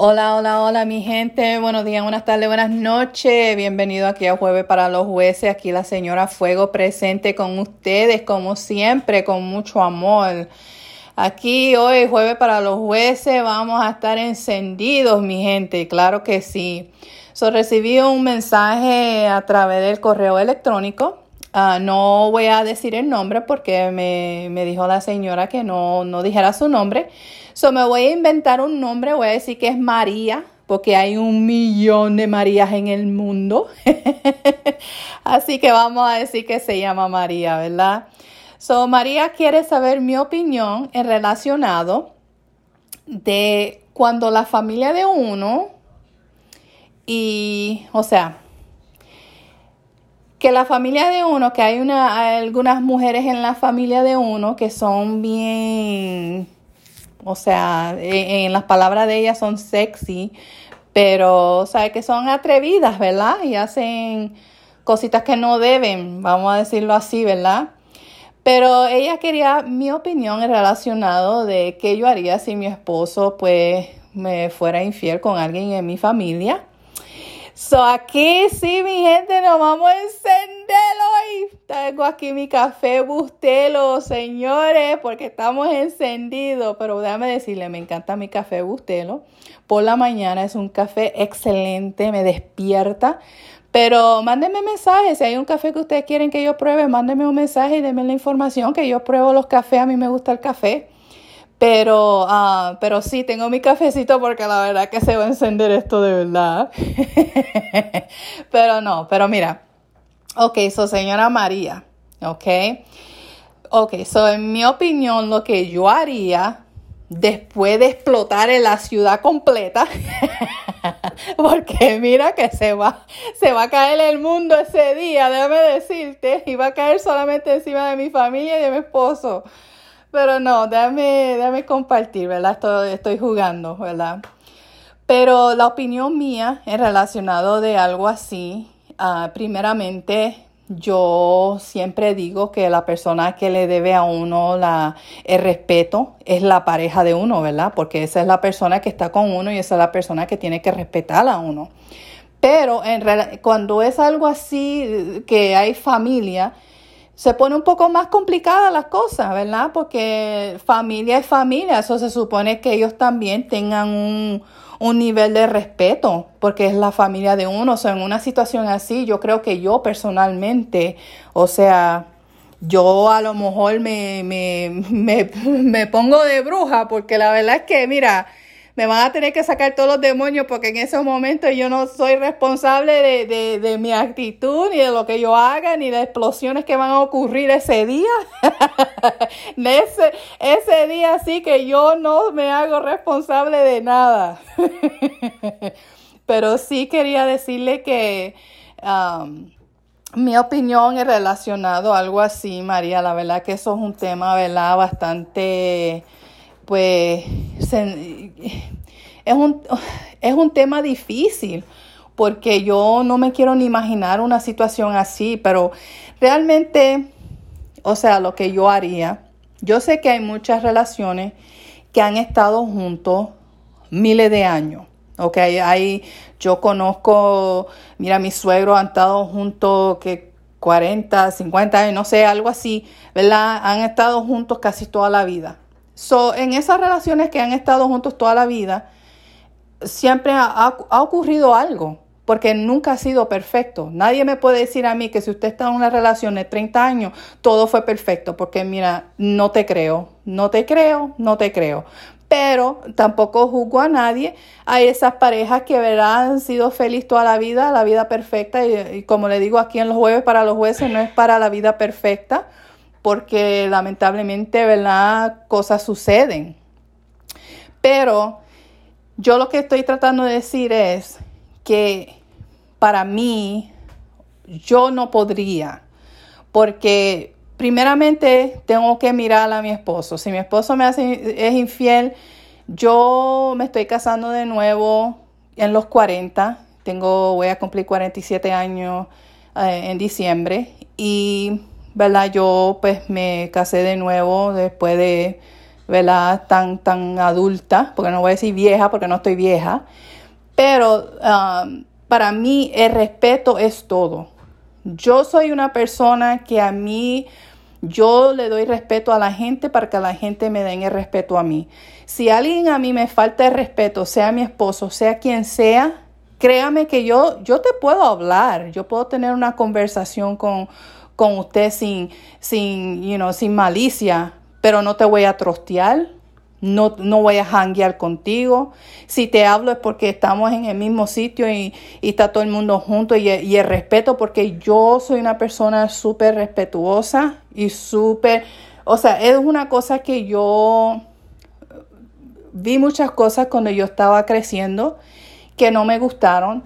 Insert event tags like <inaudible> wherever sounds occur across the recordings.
Hola, hola, hola mi gente, buenos días, buenas tardes, buenas noches, bienvenido aquí a Jueves para los Jueces, aquí la señora Fuego presente con ustedes como siempre, con mucho amor. Aquí hoy, Jueves para los Jueces, vamos a estar encendidos mi gente, claro que sí. So, recibí un mensaje a través del correo electrónico. Ah, no voy a decir el nombre porque me, me dijo la señora que no, no dijera su nombre. So me voy a inventar un nombre, voy a decir que es María, porque hay un millón de Marías en el mundo. <laughs> Así que vamos a decir que se llama María, ¿verdad? So María quiere saber mi opinión en relacionado de cuando la familia de uno y, o sea, que la familia de uno, que hay, una, hay algunas mujeres en la familia de uno que son bien o sea, en, las palabras de ella son sexy, pero, o sea, que son atrevidas, ¿verdad? Y hacen cositas que no deben, vamos a decirlo así, ¿verdad? Pero ella quería mi opinión relacionado de qué yo haría si mi esposo, pues, me fuera infiel con alguien en mi familia. So, aquí sí, mi gente, nos vamos a encender hoy. Tengo aquí mi café Bustelo, señores, porque estamos encendidos. Pero déjame decirle, me encanta mi café Bustelo. Por la mañana es un café excelente, me despierta. Pero mándenme mensajes, si hay un café que ustedes quieren que yo pruebe, mándenme un mensaje y denme la información que yo pruebo los cafés, a mí me gusta el café. Pero, uh, pero sí, tengo mi cafecito porque la verdad que se va a encender esto de verdad. <laughs> pero no, pero mira. Ok, so señora María, ok. Ok, so en mi opinión lo que yo haría después de explotar en la ciudad completa, <laughs> porque mira que se va, se va a caer el mundo ese día, déjame decirte, y va a caer solamente encima de mi familia y de mi esposo. Pero no, déjame, déjame compartir, ¿verdad? Estoy, estoy jugando, ¿verdad? Pero la opinión mía en relacionado de algo así, uh, primeramente, yo siempre digo que la persona que le debe a uno la, el respeto es la pareja de uno, ¿verdad? Porque esa es la persona que está con uno y esa es la persona que tiene que respetar a uno. Pero en, cuando es algo así, que hay familia, se pone un poco más complicada las cosas, ¿verdad? Porque familia es familia, eso se supone que ellos también tengan un, un nivel de respeto, porque es la familia de uno. O sea, en una situación así, yo creo que yo personalmente, o sea, yo a lo mejor me, me, <laughs> me, me pongo de bruja, porque la verdad es que, mira, me van a tener que sacar todos los demonios porque en esos momentos yo no soy responsable de, mi actitud, ni de lo que yo haga, ni de explosiones que van a ocurrir ese día. <laughs> ese, ese día sí que yo no me hago responsable de nada. <laughs> Pero sí quería decirle que um, mi opinión es relacionado a algo así, María. La verdad que eso es un tema, ¿verdad? Bastante pues es un, es un tema difícil porque yo no me quiero ni imaginar una situación así, pero realmente, o sea, lo que yo haría, yo sé que hay muchas relaciones que han estado juntos miles de años. Ok, hay, yo conozco, mira, mis suegros han estado juntos que 40, 50 años, no sé, algo así, ¿verdad? Han estado juntos casi toda la vida. So, en esas relaciones que han estado juntos toda la vida, siempre ha, ocurrido algo, porque nunca ha sido perfecto. Nadie me puede decir a mí que si usted está en una relación de 30 años, todo fue perfecto, porque mira, no te creo, no te creo, no te creo. Pero tampoco juzgo a nadie. Hay esas parejas que verán han sido felices toda la vida, la vida perfecta. Y, y como le digo aquí en los jueves, para los jueces no es para la vida perfecta porque lamentablemente, ¿verdad? Cosas suceden. Pero yo lo que estoy tratando de decir es que para mí yo no podría, porque primeramente tengo que mirar a mi esposo. Si mi esposo me hace, es infiel, yo me estoy casando de nuevo en los 40. Tengo, voy a cumplir 47 años eh, en diciembre y ¿verdad? Yo pues me casé de nuevo después de ¿verdad? Tan, tan adulta, porque no voy a decir vieja, porque no estoy vieja, pero um, para mí el respeto es todo. Yo soy una persona que a mí, yo le doy respeto a la gente para que la gente me den el respeto a mí. Si alguien a mí me falta el respeto, sea mi esposo, sea quien sea, créame que yo, yo te puedo hablar, yo puedo tener una conversación con, con usted sin, sin, you know, sin malicia, pero no te voy a trostear, no, no voy a janguear contigo. Si te hablo es porque estamos en el mismo sitio y, está todo el mundo junto y, y el respeto, porque yo soy una persona súper respetuosa y súper, o sea, es una cosa que yo vi muchas cosas cuando yo estaba creciendo que no me gustaron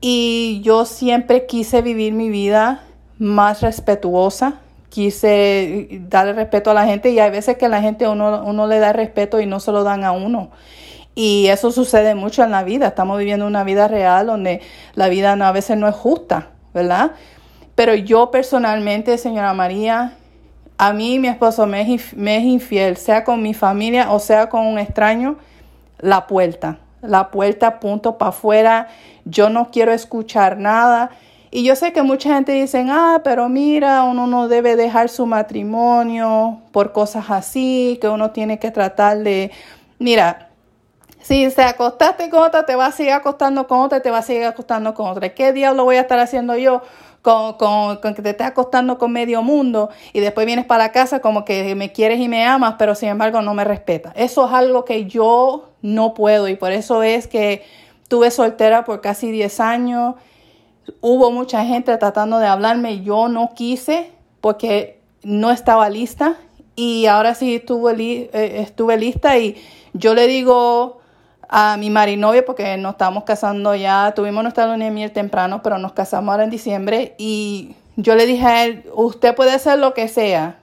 y yo siempre quise vivir mi vida más respetuosa, quise darle respeto a la gente y hay veces que la gente uno, uno le da respeto y no se lo dan a uno. Y eso sucede mucho en la vida. Estamos viviendo una vida real donde la vida a veces no es justa, ¿verdad? Pero yo personalmente, señora María, a mí mi esposo me es, me es infiel, sea con mi familia o sea con un extraño, la puerta la puerta punto para afuera, yo no quiero escuchar nada. Y yo sé que mucha gente dice, ah, pero mira, uno no debe dejar su matrimonio por cosas así, que uno tiene que tratar de, mira, si se acostaste con otra, te va a seguir acostando con otra, te va a seguir acostando con otra. ¿Qué diablo voy a estar haciendo yo con, con, con, que te estés acostando con medio mundo y después vienes para la casa como que me quieres y me amas, pero sin embargo no me respetas. Eso es algo que yo no puedo y por eso es que tuve soltera por casi 10 años. Hubo mucha gente tratando de hablarme, yo no quise porque no estaba lista y ahora sí estuve, eh, estuve lista y yo le digo a mi marinovio porque nos estamos casando ya, tuvimos nuestra luna de temprano, pero nos casamos ahora en diciembre y yo le dije a él, usted puede hacer lo que sea,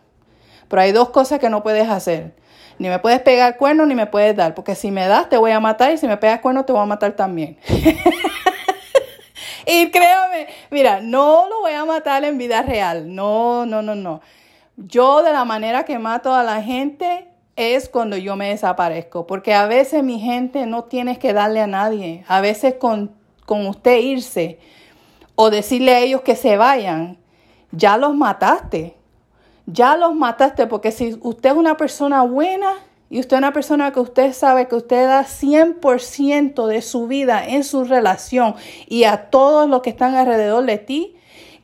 pero hay dos cosas que no puedes hacer. Ni me puedes pegar cuerno ni me puedes dar, porque si me das te voy a matar y si me pegas cuerno te voy a matar también. <laughs> <laughs> y créame, mira, no lo voy a matar en vida real, no, no, no, no. Yo de la manera que mato a la gente, es cuando yo me desaparezco, porque a veces mi gente no tienes que darle a nadie, a veces con, con usted irse o decirle a ellos que se vayan, ya los mataste, ya los mataste, porque si usted es una persona buena y usted es una persona que usted sabe que usted da 100% de su vida en su relación y a todos los que están alrededor de ti,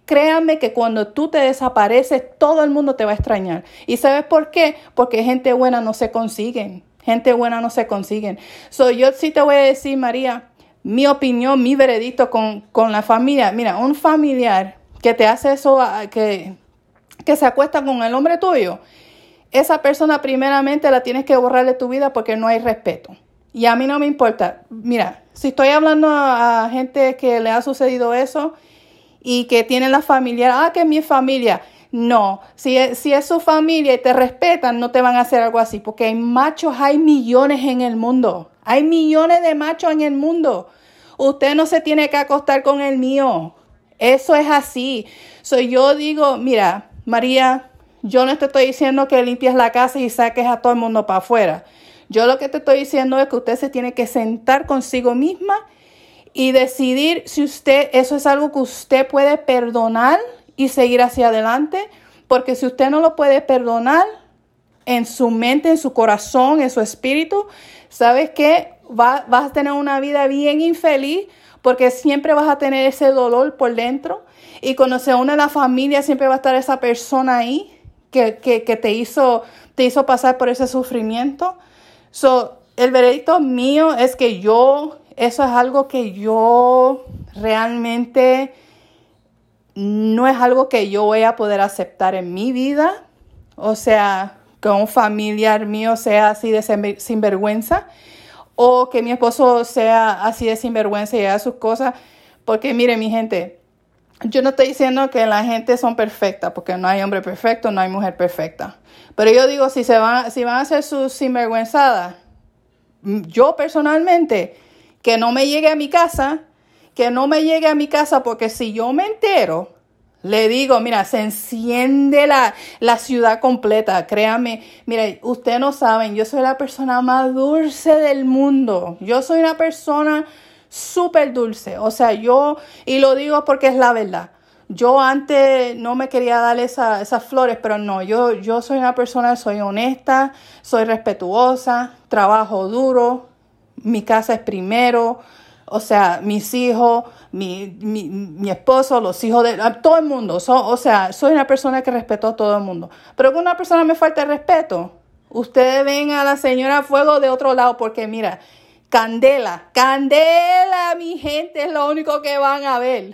Créanme que cuando tú te desapareces, todo el mundo te va a extrañar. ¿Y sabes por qué? Porque gente buena no se consiguen. Gente buena no se consiguen. So, yo sí te voy a decir, María, mi opinión, mi veredicto con, con la familia. Mira, un familiar que te hace eso, que, que se acuesta con el hombre tuyo, esa persona primeramente la tienes que borrar de tu vida porque no hay respeto. Y a mí no me importa. Mira, si estoy hablando a gente que le ha sucedido eso, y que tienen la familia, ah, que es mi familia. No, si es, si es su familia y te respetan, no te van a hacer algo así, porque hay machos, hay millones en el mundo. Hay millones de machos en el mundo. Usted no se tiene que acostar con el mío. Eso es así. So, yo digo, mira, María, yo no te estoy diciendo que limpies la casa y saques a todo el mundo para afuera. Yo lo que te estoy diciendo es que usted se tiene que sentar consigo misma y decidir si usted, eso es algo que usted puede perdonar y seguir hacia adelante, porque si usted no lo puede perdonar en su mente, en su corazón, en su espíritu, ¿sabes qué? Va, vas a tener una vida bien infeliz porque siempre vas a tener ese dolor por dentro y cuando se une la familia siempre va a estar esa persona ahí que, que, que te, hizo, te hizo pasar por ese sufrimiento. So, el veredicto mío es que yo eso es algo que yo realmente no es algo que yo voy a poder aceptar en mi vida. O sea, que un familiar mío sea así de sinvergüenza o que mi esposo sea así de sinvergüenza y haga sus cosas. Porque mire, mi gente, yo no estoy diciendo que la gente son perfectas, porque no hay hombre perfecto, no hay mujer perfecta. Pero yo digo, si, se van, si van a hacer sus sinvergüenzadas, yo personalmente que no me llegue a mi casa, que no me llegue a mi casa, porque si yo me entero, Le digo, mira, se enciende la, la ciudad completa, créame. Mira, ustedes no saben, yo soy la persona más dulce del mundo. Yo soy una persona súper dulce. O sea, yo, y lo digo porque es la verdad. Yo antes no me quería dar esas flores, pero no, yo, yo soy una persona, soy honesta, soy respetuosa, trabajo duro, mi casa es primero, o sea, mis hijos, mi, mi, mi esposo, los hijos de todo el mundo. o sea, soy una persona que respeto a todo el mundo. Pero que una persona me falta el respeto, ustedes ven a la señora Fuego de otro lado, porque mira, Candela, candela, mi gente, es lo único que van a ver.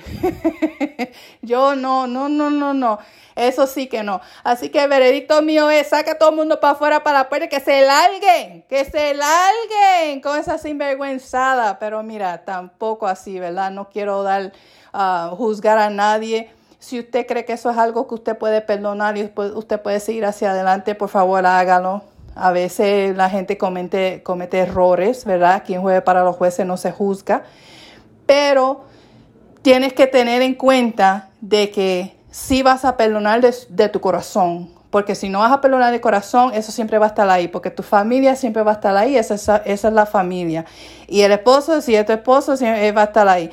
<laughs> Yo no, no, no, no, no. Eso sí que no. Así que el veredicto mío es, saca a todo el mundo para afuera, para la puerta, que se larguen, que se larguen con esa sinvergüenzada. Pero mira, tampoco así, ¿verdad? No quiero dar, uh, juzgar a nadie. Si usted cree que eso es algo que usted puede perdonar y usted puede seguir hacia adelante, por favor hágalo. A veces la gente comete, comete errores, ¿verdad? Quien juegue para los jueces no se juzga. Pero tienes que tener en cuenta de que si vas a perdonar de, tu corazón. Porque si no vas a perdonar de corazón, eso siempre va a estar ahí. Porque tu familia siempre va a estar ahí. Esa, esa, es la familia. Y el esposo, si es tu esposo, siempre va a estar ahí.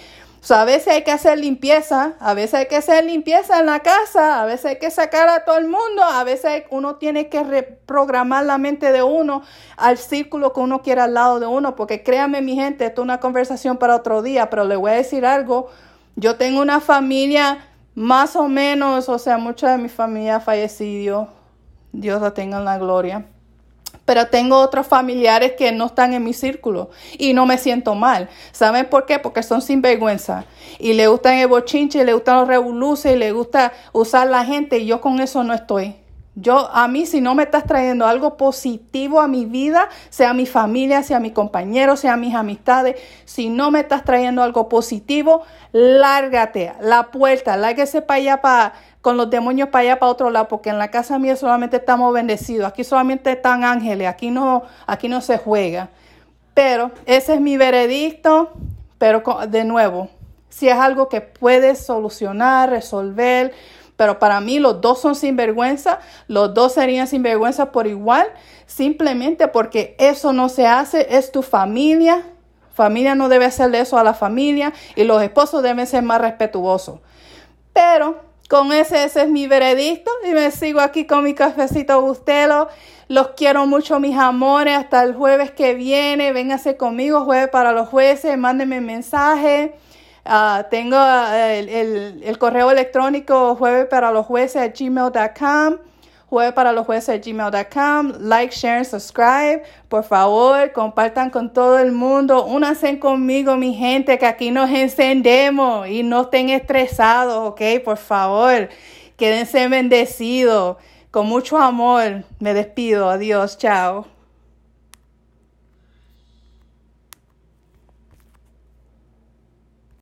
A veces hay que hacer limpieza, a veces hay que hacer limpieza en la casa, a veces hay que sacar a todo el mundo, a veces uno tiene que reprogramar la mente de uno al círculo que uno quiera al lado de uno, porque créame mi gente, esto es una conversación para otro día, pero le voy a decir algo, yo tengo una familia más o menos, o sea, mucha de mi familia ha fallecido. Dios la tenga en la gloria. Pero tengo otros familiares que no están en mi círculo y no me siento mal. ¿Saben por qué? Porque son sinvergüenza y le gustan el bochinche, le gustan los revoluces y le gusta usar la gente y yo con eso no estoy. Yo, a mí, si no me estás trayendo algo positivo a mi vida, sea mi familia, sea mi compañero, sea mis amistades, si no me estás trayendo algo positivo, lárgate la puerta, lárguese para allá, para, con los demonios para allá, para otro lado, porque en la casa mía solamente estamos bendecidos, aquí solamente están ángeles, aquí no, aquí no se juega. Pero ese es mi veredicto, pero de nuevo, si es algo que puedes solucionar, resolver, pero para mí los dos son sinvergüenza, los dos serían sinvergüenza por igual, simplemente porque eso no se hace, es tu familia. Familia no debe hacerle eso a la familia y los esposos deben ser más respetuosos. Pero con ese, ese es mi veredicto y me sigo aquí con mi cafecito Bustelo. Los quiero mucho, mis amores. Hasta el jueves que viene. Vénganse conmigo, jueves para los jueces. Mándenme mensaje. Ah, tengo ah, el, correo electrónico jueves para los jueces gmail.com. Jueves para los jueces gmail.com. Like, share, subscribe. Por favor, compartan con todo el mundo. Únanse conmigo, mi gente, que aquí nos encendemos y no estén estresados, ¿ok? Por favor, quédense bendecidos. Con mucho amor, me despido. Adiós, chao.